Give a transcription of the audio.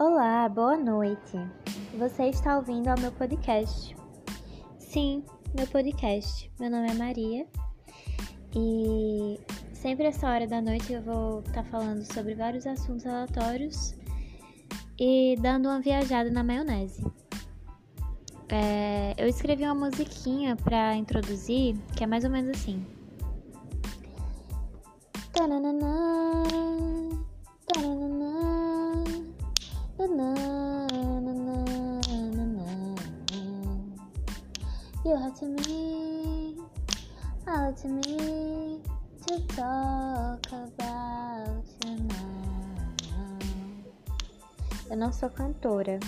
Olá, boa noite. Você está ouvindo ao meu podcast. Sim, meu podcast. Meu nome é Maria e sempre essa hora da noite eu vou estar tá falando sobre vários assuntos aleatórios e dando uma viajada na maionese. É, eu escrevi uma musiquinha para introduzir que é mais ou menos assim. Tananana, You have to me, all to me to talk about you now. Eu não sou cantora,